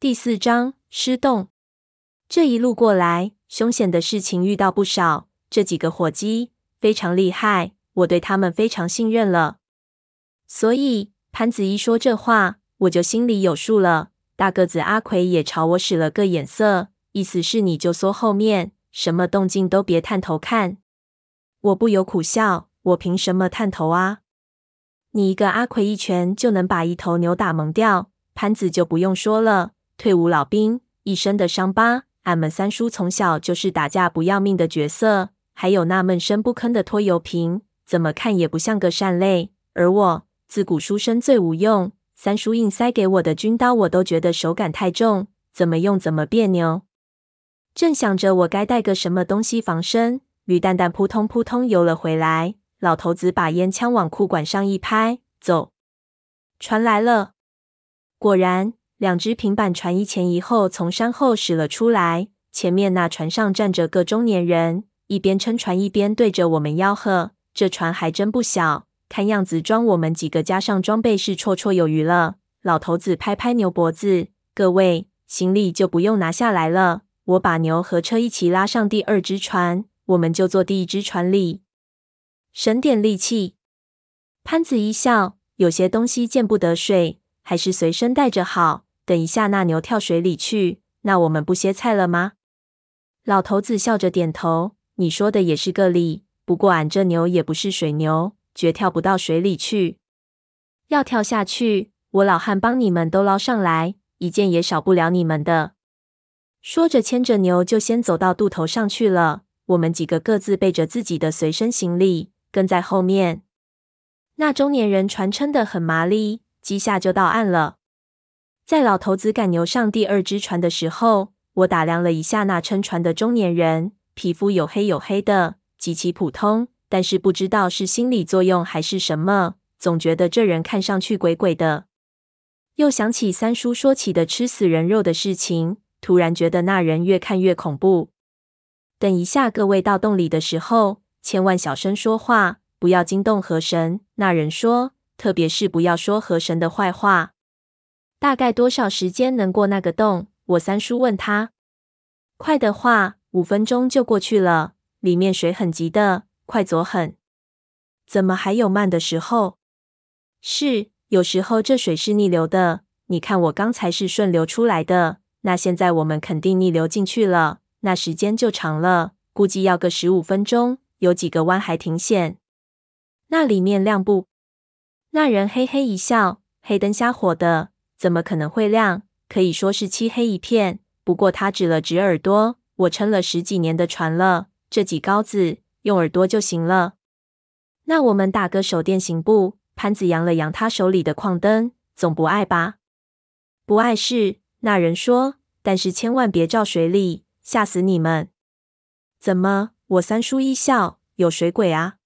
第四章失洞。这一路过来，凶险的事情遇到不少。这几个伙计非常厉害，我对他们非常信任了。所以潘子一说这话，我就心里有数了。大个子阿奎也朝我使了个眼色，意思是你就缩后面，什么动静都别探头看。我不由苦笑，我凭什么探头啊？你一个阿奎一拳就能把一头牛打蒙掉，潘子就不用说了，退伍老兵，一身的伤疤。俺们三叔从小就是打架不要命的角色，还有那闷声不吭的拖油瓶，怎么看也不像个善类。而我自古书生最无用，三叔硬塞给我的军刀，我都觉得手感太重，怎么用怎么别扭。正想着我该带个什么东西防身，吕蛋蛋扑通扑通游了回来。老头子把烟枪往裤管上一拍，走，船来了。果然，两只平板船一前一后从山后驶了出来。前面那船上站着个中年人，一边撑船一边对着我们吆喝。这船还真不小，看样子装我们几个加上装备是绰绰有余了。老头子拍拍牛脖子：“各位，行李就不用拿下来了，我把牛和车一起拉上第二只船，我们就坐第一只船里。”省点力气。潘子一笑，有些东西见不得水，还是随身带着好。等一下那牛跳水里去，那我们不歇菜了吗？老头子笑着点头。你说的也是个理。不过俺这牛也不是水牛，绝跳不到水里去。要跳下去，我老汉帮你们都捞上来，一件也少不了你们的。说着，牵着牛就先走到渡头上去了。我们几个各自背着自己的随身行李。跟在后面，那中年人船撑得很麻利，几下就到岸了。在老头子赶牛上第二只船的时候，我打量了一下那撑船的中年人，皮肤黝黑黝黑的，极其普通。但是不知道是心理作用还是什么，总觉得这人看上去鬼鬼的。又想起三叔说起的吃死人肉的事情，突然觉得那人越看越恐怖。等一下，各位到洞里的时候。千万小声说话，不要惊动河神。那人说，特别是不要说河神的坏话。大概多少时间能过那个洞？我三叔问他。快的话，五分钟就过去了。里面水很急的，快走很。怎么还有慢的时候？是，有时候这水是逆流的。你看我刚才是顺流出来的，那现在我们肯定逆流进去了，那时间就长了，估计要个十五分钟。有几个弯还挺险，那里面亮不？那人嘿嘿一笑，黑灯瞎火的，怎么可能会亮？可以说是漆黑一片。不过他指了指耳朵，我撑了十几年的船了，这几高子用耳朵就行了。那我们打个手电行不？潘子扬了扬他手里的矿灯，总不碍吧？不碍事。那人说，但是千万别照水里，吓死你们。怎么？我三叔一笑，有水鬼啊？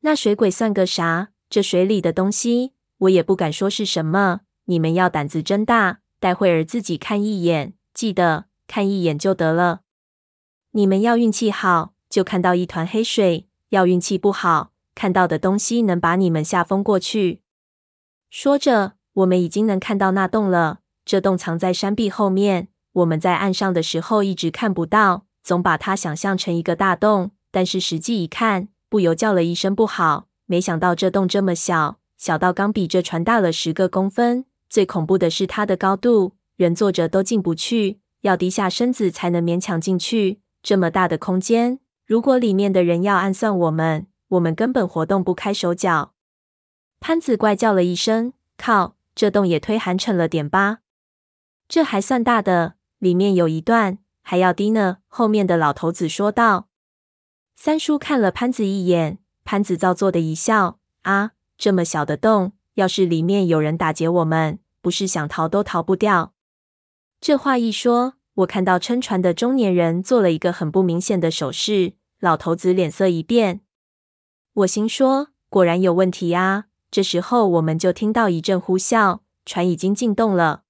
那水鬼算个啥？这水里的东西，我也不敢说是什么。你们要胆子真大，待会儿自己看一眼，记得看一眼就得了。你们要运气好，就看到一团黑水；要运气不好，看到的东西能把你们吓疯过去。说着，我们已经能看到那洞了。这洞藏在山壁后面，我们在岸上的时候一直看不到。总把它想象成一个大洞，但是实际一看，不由叫了一声不好。没想到这洞这么小，小到刚比这船大了十个公分。最恐怖的是它的高度，人坐着都进不去，要低下身子才能勉强进去。这么大的空间，如果里面的人要暗算我们，我们根本活动不开手脚。潘子怪叫了一声：“靠，这洞也忒寒碜了点吧？这还算大的，里面有一段。”还要低呢。后面的老头子说道。三叔看了潘子一眼，潘子造作的一笑：“啊，这么小的洞，要是里面有人打劫我们，不是想逃都逃不掉。”这话一说，我看到撑船的中年人做了一个很不明显的手势，老头子脸色一变。我心说：“果然有问题啊！”这时候，我们就听到一阵呼啸，船已经进洞了。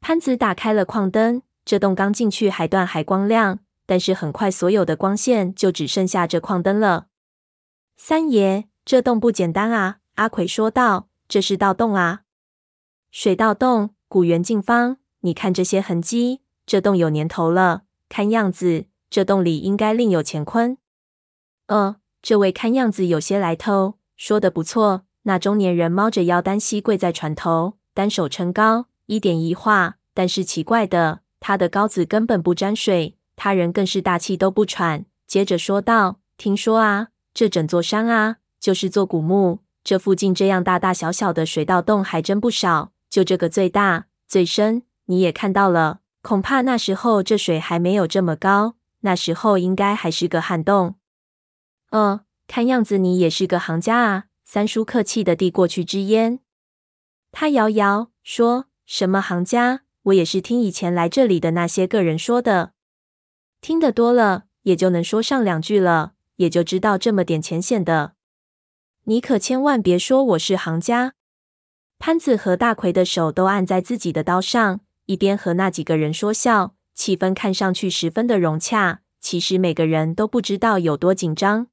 潘子打开了矿灯。这洞刚进去还断还光亮，但是很快所有的光线就只剩下这矿灯了。三爷，这洞不简单啊！阿奎说道：“这是盗洞啊，水盗洞，古元净方，你看这些痕迹，这洞有年头了，看样子这洞里应该另有乾坤。呃，这位看样子有些来头，说的不错。那中年人猫着腰，单膝跪在船头，单手撑高，一点一画。但是奇怪的，他的篙子根本不沾水，他人更是大气都不喘。接着说道：“听说啊，这整座山啊，就是座古墓。这附近这样大大小小的水道洞还真不少，就这个最大最深，你也看到了。恐怕那时候这水还没有这么高，那时候应该还是个旱洞。”呃，看样子你也是个行家啊。三叔客气地递过去支烟，他摇摇说：“什么行家？我也是听以前来这里的那些个人说的。听得多了，也就能说上两句了，也就知道这么点浅显的。你可千万别说我是行家。”潘子和大奎的手都按在自己的刀上，一边和那几个人说笑，气氛看上去十分的融洽。其实每个人都不知道有多紧张。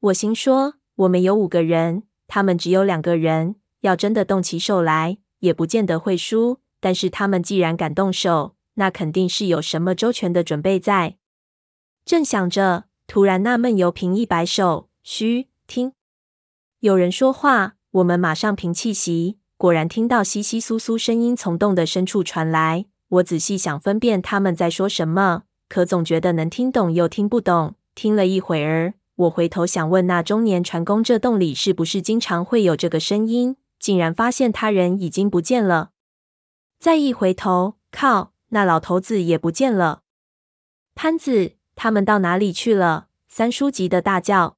我心说。我们有五个人，他们只有两个人。要真的动起手来，也不见得会输。但是他们既然敢动手，那肯定是有什么周全的准备在。正想着，突然那闷油瓶一摆手：“嘘，听，有人说话。”我们马上平气息，果然听到窸窸窣窣声音从洞的深处传来。我仔细想分辨他们在说什么，可总觉得能听懂又听不懂。听了一会儿。我回头想问那中年船工，这洞里是不是经常会有这个声音？竟然发现他人已经不见了。再一回头，靠，那老头子也不见了。潘子，他们到哪里去了？三叔急得大叫：“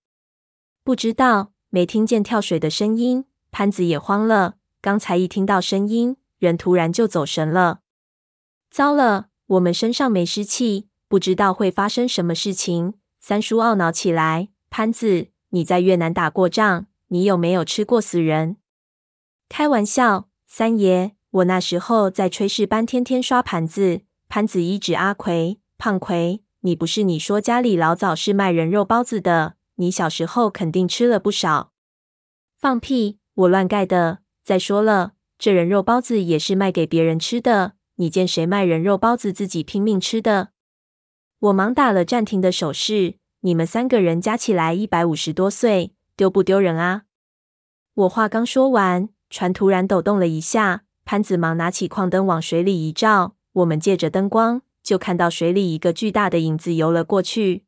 不知道，没听见跳水的声音。”潘子也慌了，刚才一听到声音，人突然就走神了。糟了，我们身上没湿气，不知道会发生什么事情。三叔懊恼起来。潘子，你在越南打过仗，你有没有吃过死人？开玩笑，三爷，我那时候在炊事班天天刷盘子。潘子一指阿奎，胖奎，你不是你说家里老早是卖人肉包子的？你小时候肯定吃了不少。放屁，我乱盖的。再说了，这人肉包子也是卖给别人吃的。你见谁卖人肉包子自己拼命吃的？我忙打了暂停的手势。你们三个人加起来一百五十多岁，丢不丢人啊？我话刚说完，船突然抖动了一下，潘子忙拿起矿灯往水里一照，我们借着灯光就看到水里一个巨大的影子游了过去。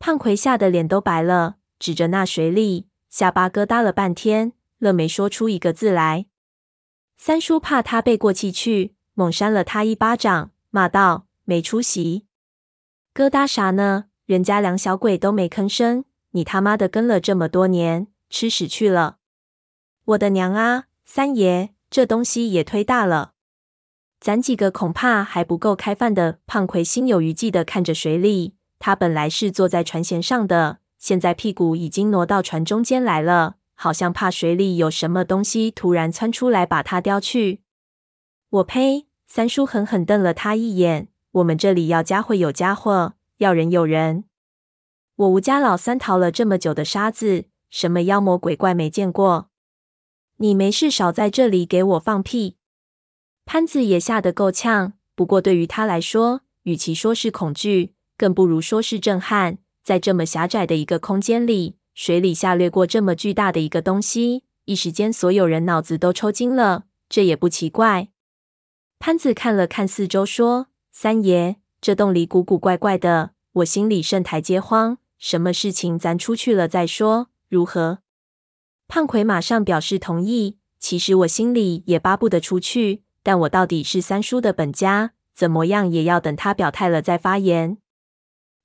胖奎吓得脸都白了，指着那水里，下巴疙瘩了半天，愣没说出一个字来。三叔怕他背过气去，猛扇了他一巴掌，骂道：“没出息，疙瘩啥呢？”人家两小鬼都没吭声，你他妈的跟了这么多年，吃屎去了！我的娘啊，三爷，这东西也忒大了，咱几个恐怕还不够开饭的。胖奎心有余悸的看着水里，他本来是坐在船舷上的，现在屁股已经挪到船中间来了，好像怕水里有什么东西突然窜出来把他叼去。我呸！三叔狠狠瞪了他一眼。我们这里要家伙有家伙。要人有人，我吴家老三逃了这么久的沙子，什么妖魔鬼怪没见过？你没事少在这里给我放屁！潘子也吓得够呛，不过对于他来说，与其说是恐惧，更不如说是震撼。在这么狭窄的一个空间里，水里下掠过这么巨大的一个东西，一时间所有人脑子都抽筋了。这也不奇怪。潘子看了看四周，说：“三爷。”这洞里古古怪怪的，我心里甚台阶慌。什么事情咱出去了再说，如何？胖奎马上表示同意。其实我心里也巴不得出去，但我到底是三叔的本家，怎么样也要等他表态了再发言。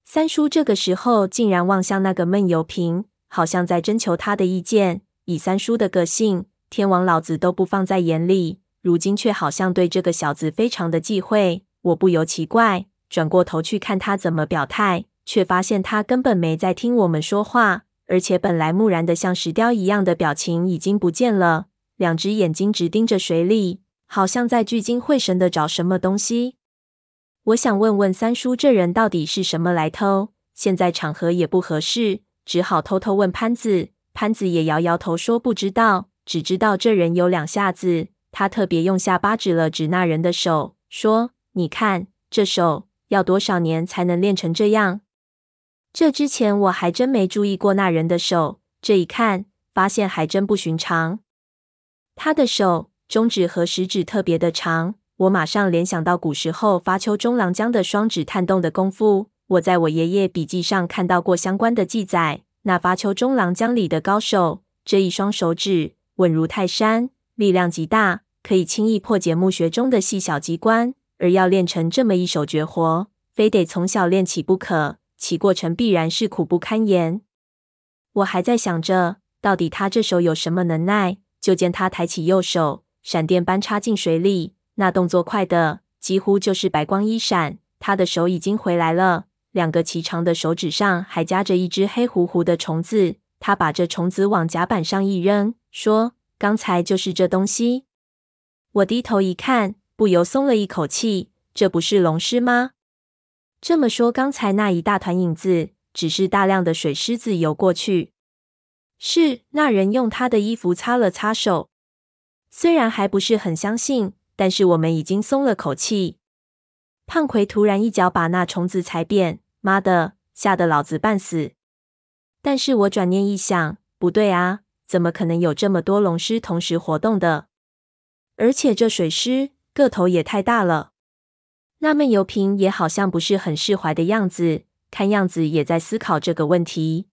三叔这个时候竟然望向那个闷油瓶，好像在征求他的意见。以三叔的个性，天王老子都不放在眼里，如今却好像对这个小子非常的忌讳。我不由奇怪。转过头去看他怎么表态，却发现他根本没在听我们说话，而且本来木然的像石雕一样的表情已经不见了，两只眼睛直盯着水里，好像在聚精会神的找什么东西。我想问问三叔这人到底是什么来头，现在场合也不合适，只好偷偷问潘子。潘子也摇摇头说不知道，只知道这人有两下子。他特别用下巴指了指那人的手，说：“你看，这手要多少年才能练成这样？这之前我还真没注意过那人的手，这一看，发现还真不寻常。他的手中指和食指特别的长，我马上联想到古时候发丘中郎将的双指探洞的功夫。我在我爷爷笔记上看到过相关的记载。那发丘中郎将里的高手，这一双手指稳如泰山，力量极大。”可以轻易破解墓穴中的细小机关，而要练成这么一手绝活，非得从小练起不可。其过程必然是苦不堪言。我还在想着，到底他这手有什么能耐？就见他抬起右手，闪电般插进水里，那动作快的几乎就是白光一闪，他的手已经回来了。两个骐长的手指上还夹着一只黑乎乎的虫子。他把这虫子往甲板上一扔，说：“刚才就是这东西。”我低头一看，不由松了一口气。这不是龙狮吗？这么说，刚才那一大团影子，只是大量的水狮子游过去。是，那人用他的衣服擦了擦手。虽然还不是很相信，但是我们已经松了口气。胖奎突然一脚把那虫子踩扁，妈的，吓得老子半死。但是我转念一想，不对啊，怎么可能有这么多龙狮同时活动的？而且这水狮个头也太大了，那闷油瓶也好像不是很释怀的样子，看样子也在思考这个问题。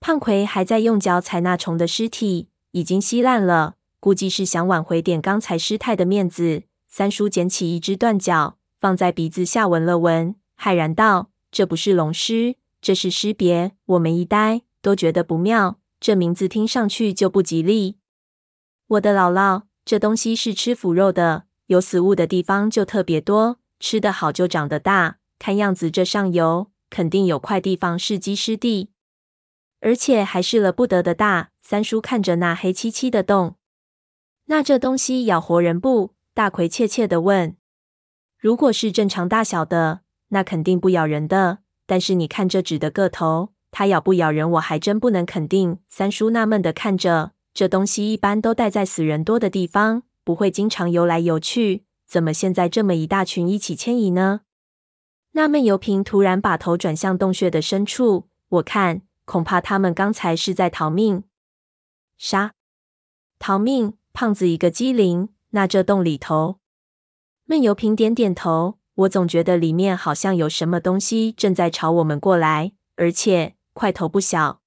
胖奎还在用脚踩那虫的尸体，已经稀烂了，估计是想挽回点刚才失态的面子。三叔捡起一只断脚，放在鼻子下闻了闻，骇然道：“这不是龙尸，这是尸别。”我们一呆，都觉得不妙，这名字听上去就不吉利。我的姥姥。这东西是吃腐肉的，有死物的地方就特别多，吃得好就长得大。看样子这上游肯定有块地方是鸡尸地，而且还是了不得的大。三叔看着那黑漆漆的洞，那这东西咬活人不？大奎怯怯地问。如果是正常大小的，那肯定不咬人的。但是你看这纸的个头，它咬不咬人，我还真不能肯定。三叔纳闷地看着。这东西一般都待在死人多的地方，不会经常游来游去。怎么现在这么一大群一起迁移呢？纳闷油瓶突然把头转向洞穴的深处，我看恐怕他们刚才是在逃命。啥？逃命？胖子一个机灵。那这洞里头？闷油瓶点点头。我总觉得里面好像有什么东西正在朝我们过来，而且块头不小。